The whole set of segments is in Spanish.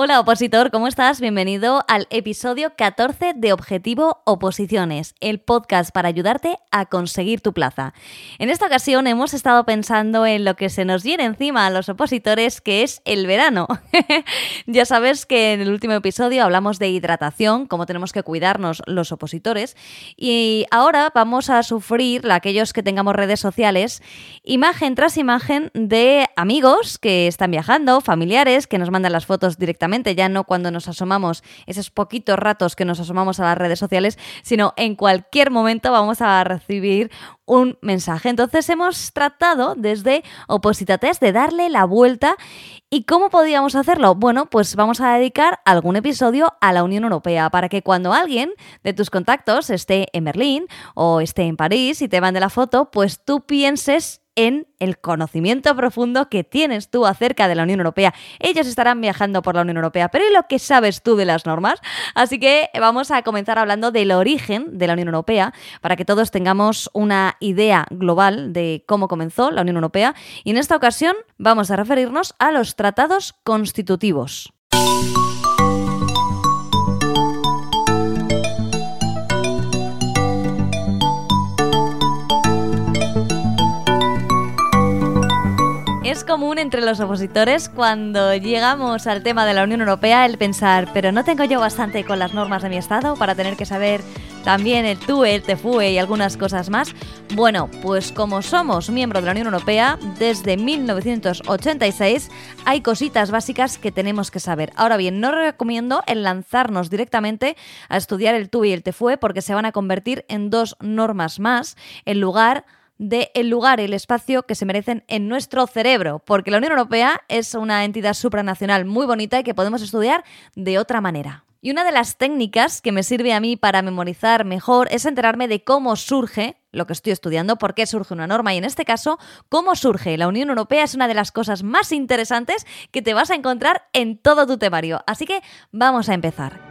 Hola opositor, ¿cómo estás? Bienvenido al episodio 14 de Objetivo Oposiciones, el podcast para ayudarte a conseguir tu plaza. En esta ocasión hemos estado pensando en lo que se nos viene encima a los opositores, que es el verano. ya sabes que en el último episodio hablamos de hidratación, cómo tenemos que cuidarnos los opositores, y ahora vamos a sufrir, aquellos que tengamos redes sociales, imagen tras imagen de amigos que están viajando, familiares que nos mandan las fotos directamente ya no cuando nos asomamos esos poquitos ratos que nos asomamos a las redes sociales, sino en cualquier momento vamos a recibir un mensaje. Entonces hemos tratado desde Opositates de darle la vuelta ¿Y cómo podríamos hacerlo? Bueno, pues vamos a dedicar algún episodio a la Unión Europea para que cuando alguien de tus contactos esté en Berlín o esté en París y te mande la foto, pues tú pienses en el conocimiento profundo que tienes tú acerca de la Unión Europea. Ellos estarán viajando por la Unión Europea, pero ¿y lo que sabes tú de las normas? Así que vamos a comenzar hablando del origen de la Unión Europea para que todos tengamos una idea global de cómo comenzó la Unión Europea y en esta ocasión vamos a referirnos a los tratados constitutivos. Es común entre los opositores cuando llegamos al tema de la Unión Europea el pensar, pero no tengo yo bastante con las normas de mi estado para tener que saber también el TUE, el TEFUE y algunas cosas más. Bueno, pues como somos miembros de la Unión Europea desde 1986, hay cositas básicas que tenemos que saber. Ahora bien, no recomiendo el lanzarnos directamente a estudiar el TUE y el TEFUE porque se van a convertir en dos normas más en lugar de el lugar y el espacio que se merecen en nuestro cerebro, porque la Unión Europea es una entidad supranacional muy bonita y que podemos estudiar de otra manera. Y una de las técnicas que me sirve a mí para memorizar mejor es enterarme de cómo surge lo que estoy estudiando, por qué surge una norma y en este caso, cómo surge la Unión Europea es una de las cosas más interesantes que te vas a encontrar en todo tu temario. Así que vamos a empezar.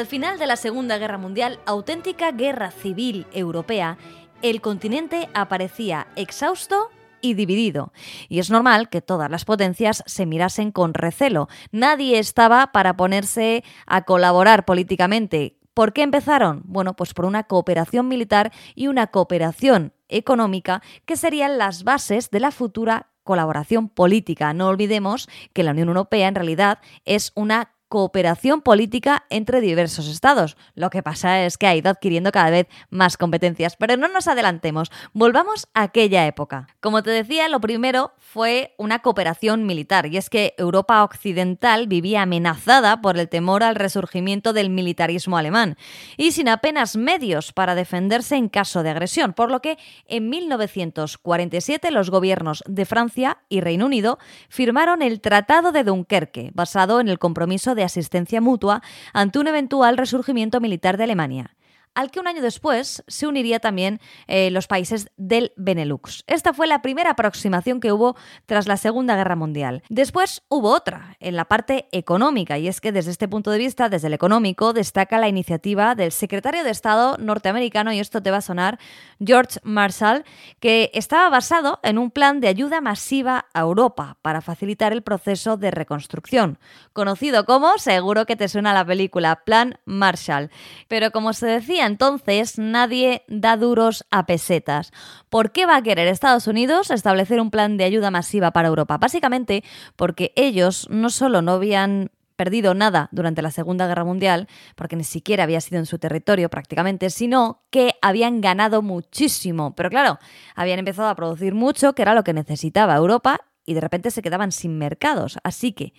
Al final de la Segunda Guerra Mundial, auténtica guerra civil europea, el continente aparecía exhausto y dividido. Y es normal que todas las potencias se mirasen con recelo. Nadie estaba para ponerse a colaborar políticamente. ¿Por qué empezaron? Bueno, pues por una cooperación militar y una cooperación económica que serían las bases de la futura colaboración política. No olvidemos que la Unión Europea en realidad es una cooperación política entre diversos estados. Lo que pasa es que ha ido adquiriendo cada vez más competencias, pero no nos adelantemos, volvamos a aquella época. Como te decía, lo primero fue una cooperación militar, y es que Europa Occidental vivía amenazada por el temor al resurgimiento del militarismo alemán, y sin apenas medios para defenderse en caso de agresión, por lo que en 1947 los gobiernos de Francia y Reino Unido firmaron el Tratado de Dunkerque, basado en el compromiso de asistencia mutua ante un eventual resurgimiento militar de Alemania al que un año después se uniría también eh, los países del Benelux. Esta fue la primera aproximación que hubo tras la Segunda Guerra Mundial. Después hubo otra, en la parte económica, y es que desde este punto de vista, desde el económico, destaca la iniciativa del secretario de Estado norteamericano, y esto te va a sonar, George Marshall, que estaba basado en un plan de ayuda masiva a Europa para facilitar el proceso de reconstrucción, conocido como, seguro que te suena la película, Plan Marshall. Pero como se decía, entonces nadie da duros a pesetas. ¿Por qué va a querer Estados Unidos establecer un plan de ayuda masiva para Europa? Básicamente porque ellos no solo no habían perdido nada durante la Segunda Guerra Mundial, porque ni siquiera había sido en su territorio prácticamente, sino que habían ganado muchísimo. Pero claro, habían empezado a producir mucho, que era lo que necesitaba Europa, y de repente se quedaban sin mercados. Así que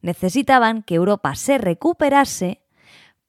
necesitaban que Europa se recuperase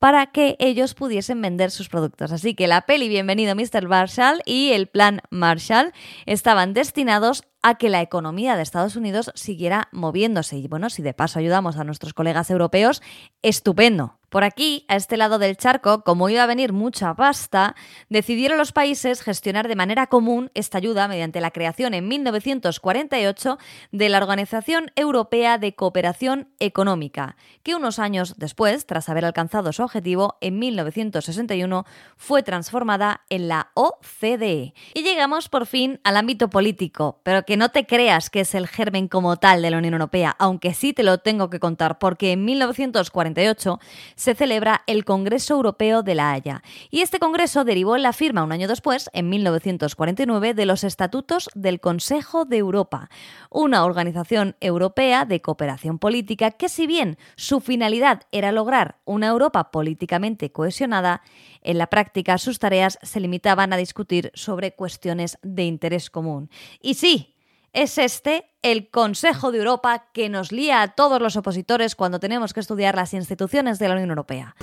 para que ellos pudiesen vender sus productos. Así que la peli Bienvenido Mr. Marshall y el plan Marshall estaban destinados a que la economía de Estados Unidos siguiera moviéndose. Y bueno, si de paso ayudamos a nuestros colegas europeos, estupendo. Por aquí, a este lado del charco, como iba a venir mucha pasta, decidieron los países gestionar de manera común esta ayuda mediante la creación en 1948 de la Organización Europea de Cooperación Económica, que unos años después, tras haber alcanzado su objetivo, en 1961 fue transformada en la OCDE. Y llegamos por fin al ámbito político, pero que no te creas que es el germen como tal de la Unión Europea, aunque sí te lo tengo que contar, porque en 1948 se celebra el Congreso Europeo de La Haya. Y este congreso derivó en la firma un año después, en 1949, de los Estatutos del Consejo de Europa, una organización europea de cooperación política que si bien su finalidad era lograr una Europa políticamente cohesionada, en la práctica sus tareas se limitaban a discutir sobre cuestiones de interés común. Y sí, es este el Consejo de Europa que nos lía a todos los opositores cuando tenemos que estudiar las instituciones de la Unión Europea.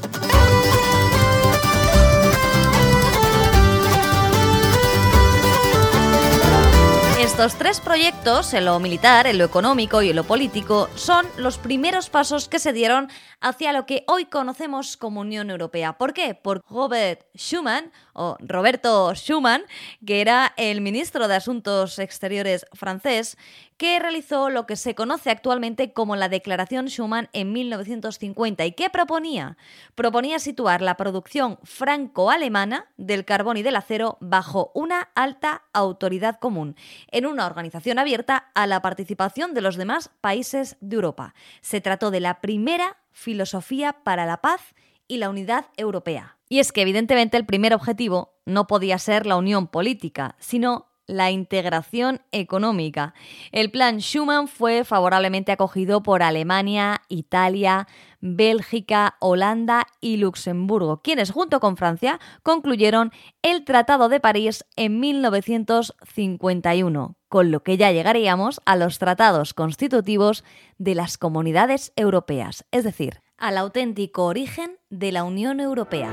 Estos tres proyectos, en lo militar, en lo económico y en lo político, son los primeros pasos que se dieron hacia lo que hoy conocemos como Unión Europea. ¿Por qué? Por Robert Schuman, Roberto Schuman, que era el ministro de Asuntos Exteriores francés, que realizó lo que se conoce actualmente como la Declaración Schuman en 1950 y que proponía proponía situar la producción franco-alemana del carbón y del acero bajo una alta autoridad común, en una organización abierta a la participación de los demás países de Europa. Se trató de la primera filosofía para la paz y la unidad europea. Y es que evidentemente el primer objetivo no podía ser la unión política, sino la integración económica. El plan Schuman fue favorablemente acogido por Alemania, Italia, Bélgica, Holanda y Luxemburgo, quienes junto con Francia concluyeron el Tratado de París en 1951, con lo que ya llegaríamos a los tratados constitutivos de las comunidades europeas, es decir, al auténtico origen de la Unión Europea.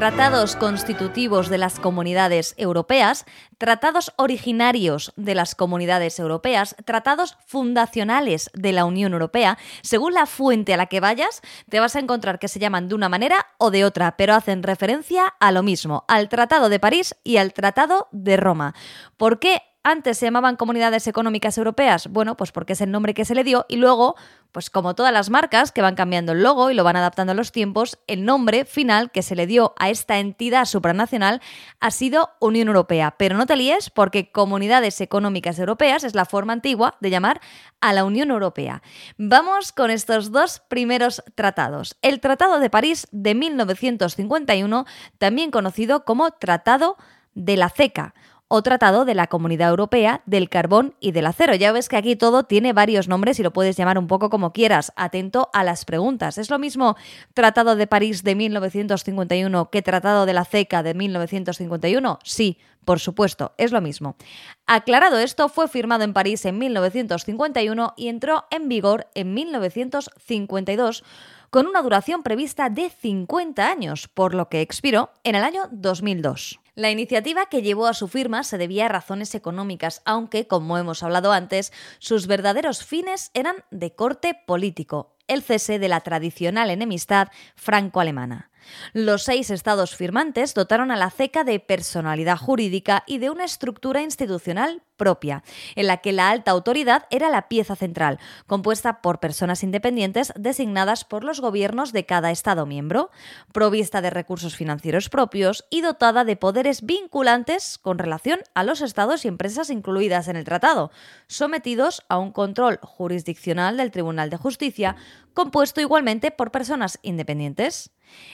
tratados constitutivos de las comunidades europeas, tratados originarios de las comunidades europeas, tratados fundacionales de la Unión Europea. Según la fuente a la que vayas, te vas a encontrar que se llaman de una manera o de otra, pero hacen referencia a lo mismo, al Tratado de París y al Tratado de Roma. ¿Por qué antes se llamaban comunidades económicas europeas? Bueno, pues porque es el nombre que se le dio y luego, pues como todas las marcas que van cambiando el logo y lo van adaptando a los tiempos, el nombre final que se le dio a esta entidad supranacional ha sido Unión Europea. Pero no te líes porque comunidades económicas europeas es la forma antigua de llamar a la Unión Europea. Vamos con estos dos primeros tratados. El Tratado de París de 1951, también conocido como Tratado de la CECA o Tratado de la Comunidad Europea del Carbón y del Acero. Ya ves que aquí todo tiene varios nombres y lo puedes llamar un poco como quieras. Atento a las preguntas. ¿Es lo mismo Tratado de París de 1951 que Tratado de la CECA de 1951? Sí, por supuesto, es lo mismo. Aclarado esto, fue firmado en París en 1951 y entró en vigor en 1952 con una duración prevista de 50 años, por lo que expiró en el año 2002. La iniciativa que llevó a su firma se debía a razones económicas, aunque, como hemos hablado antes, sus verdaderos fines eran de corte político, el cese de la tradicional enemistad franco-alemana. Los seis estados firmantes dotaron a la CECA de personalidad jurídica y de una estructura institucional propia, en la que la alta autoridad era la pieza central, compuesta por personas independientes designadas por los gobiernos de cada Estado miembro, provista de recursos financieros propios y dotada de poderes vinculantes con relación a los Estados y empresas incluidas en el tratado, sometidos a un control jurisdiccional del Tribunal de Justicia, compuesto igualmente por personas independientes.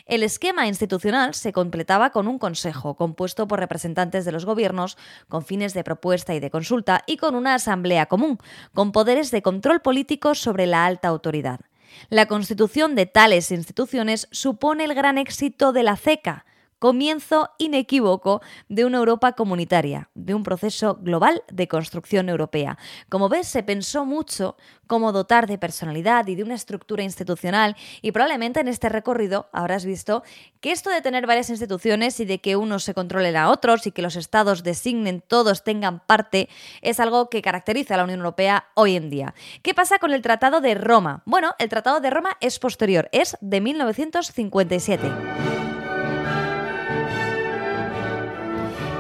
El esquema institucional se completaba con un consejo compuesto por representantes de los gobiernos con fines de propuesta y de consulta y con una asamblea común, con poderes de control político sobre la alta autoridad. La constitución de tales instituciones supone el gran éxito de la CECA, comienzo inequívoco de una Europa comunitaria, de un proceso global de construcción europea. Como ves, se pensó mucho cómo dotar de personalidad y de una estructura institucional y probablemente en este recorrido habrás visto que esto de tener varias instituciones y de que unos se controlen a otros y que los estados designen todos tengan parte es algo que caracteriza a la Unión Europea hoy en día. ¿Qué pasa con el Tratado de Roma? Bueno, el Tratado de Roma es posterior, es de 1957.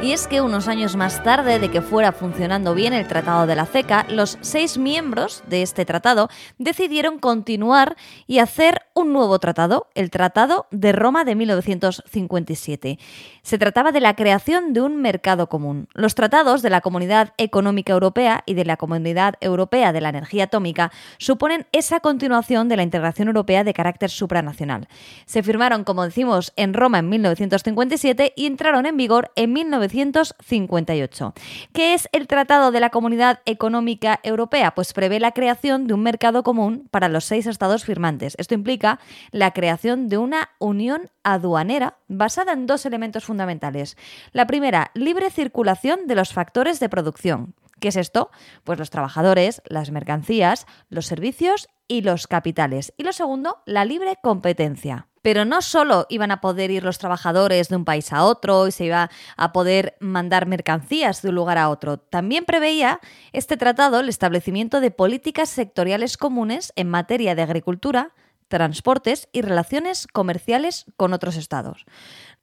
Y es que unos años más tarde de que fuera funcionando bien el Tratado de la CECA, los seis miembros de este tratado decidieron continuar y hacer un nuevo tratado, el Tratado de Roma de 1957. Se trataba de la creación de un mercado común. Los tratados de la Comunidad Económica Europea y de la Comunidad Europea de la Energía Atómica suponen esa continuación de la integración europea de carácter supranacional. Se firmaron, como decimos, en Roma en 1957 y entraron en vigor en 1958. ¿Qué es el Tratado de la Comunidad Económica Europea? Pues prevé la creación de un mercado común para los seis estados firmantes. Esto implica la creación de una unión aduanera basada en dos elementos fundamentales. La primera, libre circulación de los factores de producción. ¿Qué es esto? Pues los trabajadores, las mercancías, los servicios y los capitales. Y lo segundo, la libre competencia. Pero no solo iban a poder ir los trabajadores de un país a otro y se iba a poder mandar mercancías de un lugar a otro. También preveía este tratado el establecimiento de políticas sectoriales comunes en materia de agricultura, transportes y relaciones comerciales con otros estados.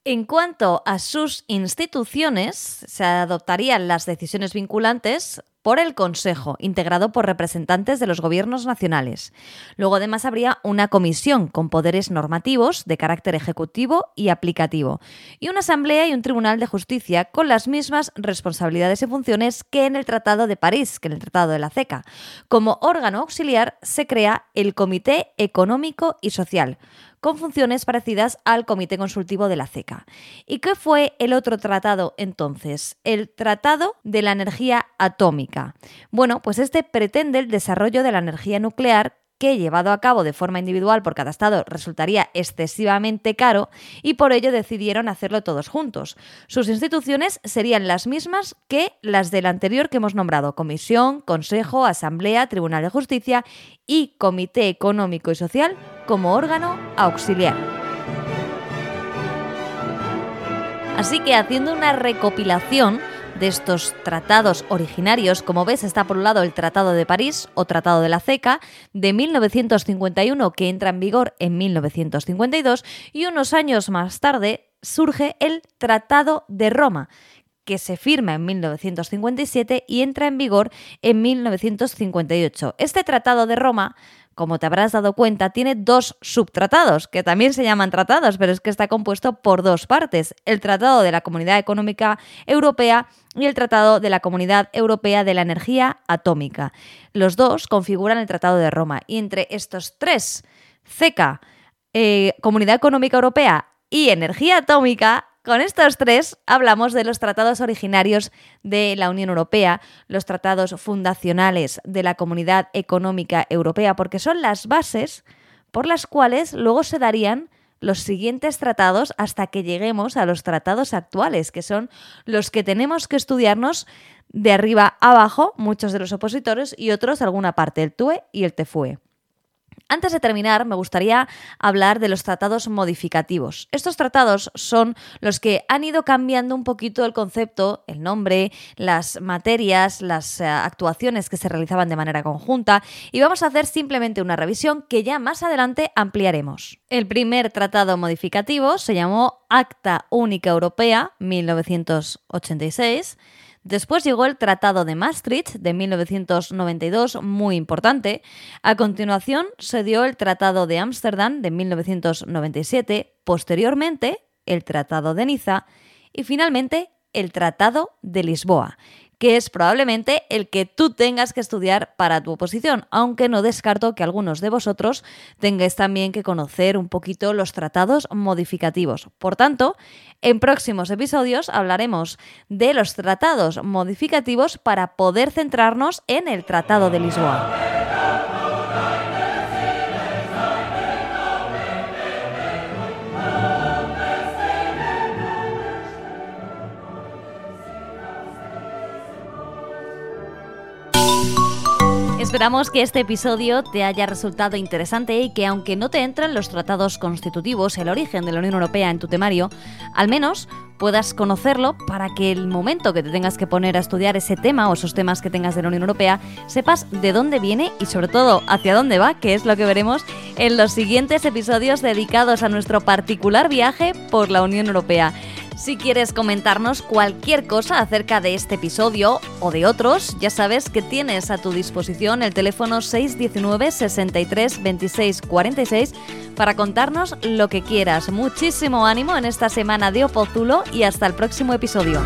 En cuanto a sus instituciones, se adoptarían las decisiones vinculantes por el Consejo, integrado por representantes de los gobiernos nacionales. Luego además habría una comisión con poderes normativos de carácter ejecutivo y aplicativo, y una asamblea y un tribunal de justicia con las mismas responsabilidades y funciones que en el Tratado de París, que en el Tratado de la CECA. Como órgano auxiliar se crea el Comité Económico y Social, con funciones parecidas al Comité Consultivo de la CECA. ¿Y qué fue el otro tratado entonces? El Tratado de la Energía Atómica. Bueno, pues este pretende el desarrollo de la energía nuclear que llevado a cabo de forma individual por cada estado resultaría excesivamente caro y por ello decidieron hacerlo todos juntos. Sus instituciones serían las mismas que las del anterior que hemos nombrado, Comisión, Consejo, Asamblea, Tribunal de Justicia y Comité Económico y Social como órgano auxiliar. Así que haciendo una recopilación, de estos tratados originarios. Como ves, está por un lado el Tratado de París o Tratado de la CECA de 1951 que entra en vigor en 1952 y unos años más tarde surge el Tratado de Roma que se firma en 1957 y entra en vigor en 1958. Este Tratado de Roma como te habrás dado cuenta, tiene dos subtratados, que también se llaman tratados, pero es que está compuesto por dos partes, el Tratado de la Comunidad Económica Europea y el Tratado de la Comunidad Europea de la Energía Atómica. Los dos configuran el Tratado de Roma y entre estos tres, CECA, eh, Comunidad Económica Europea y Energía Atómica, con estos tres hablamos de los tratados originarios de la Unión Europea, los tratados fundacionales de la Comunidad Económica Europea, porque son las bases por las cuales luego se darían los siguientes tratados hasta que lleguemos a los tratados actuales, que son los que tenemos que estudiarnos de arriba abajo, muchos de los opositores y otros alguna parte, el TUE y el TEFUE. Antes de terminar, me gustaría hablar de los tratados modificativos. Estos tratados son los que han ido cambiando un poquito el concepto, el nombre, las materias, las eh, actuaciones que se realizaban de manera conjunta y vamos a hacer simplemente una revisión que ya más adelante ampliaremos. El primer tratado modificativo se llamó Acta Única Europea 1986 Después llegó el Tratado de Maastricht de 1992, muy importante. A continuación se dio el Tratado de Ámsterdam de 1997, posteriormente el Tratado de Niza y finalmente el Tratado de Lisboa, que es probablemente el que tú tengas que estudiar para tu oposición, aunque no descarto que algunos de vosotros tengáis también que conocer un poquito los tratados modificativos. Por tanto, en próximos episodios hablaremos de los tratados modificativos para poder centrarnos en el Tratado de Lisboa. Esperamos que este episodio te haya resultado interesante y que aunque no te entren los tratados constitutivos, el origen de la Unión Europea en tu temario, al menos puedas conocerlo para que el momento que te tengas que poner a estudiar ese tema o esos temas que tengas de la Unión Europea, sepas de dónde viene y sobre todo hacia dónde va, que es lo que veremos en los siguientes episodios dedicados a nuestro particular viaje por la Unión Europea. Si quieres comentarnos cualquier cosa acerca de este episodio o de otros, ya sabes que tienes a tu disposición el teléfono 619 63 26 46 para contarnos lo que quieras. Muchísimo ánimo en esta semana de Opozulo y hasta el próximo episodio.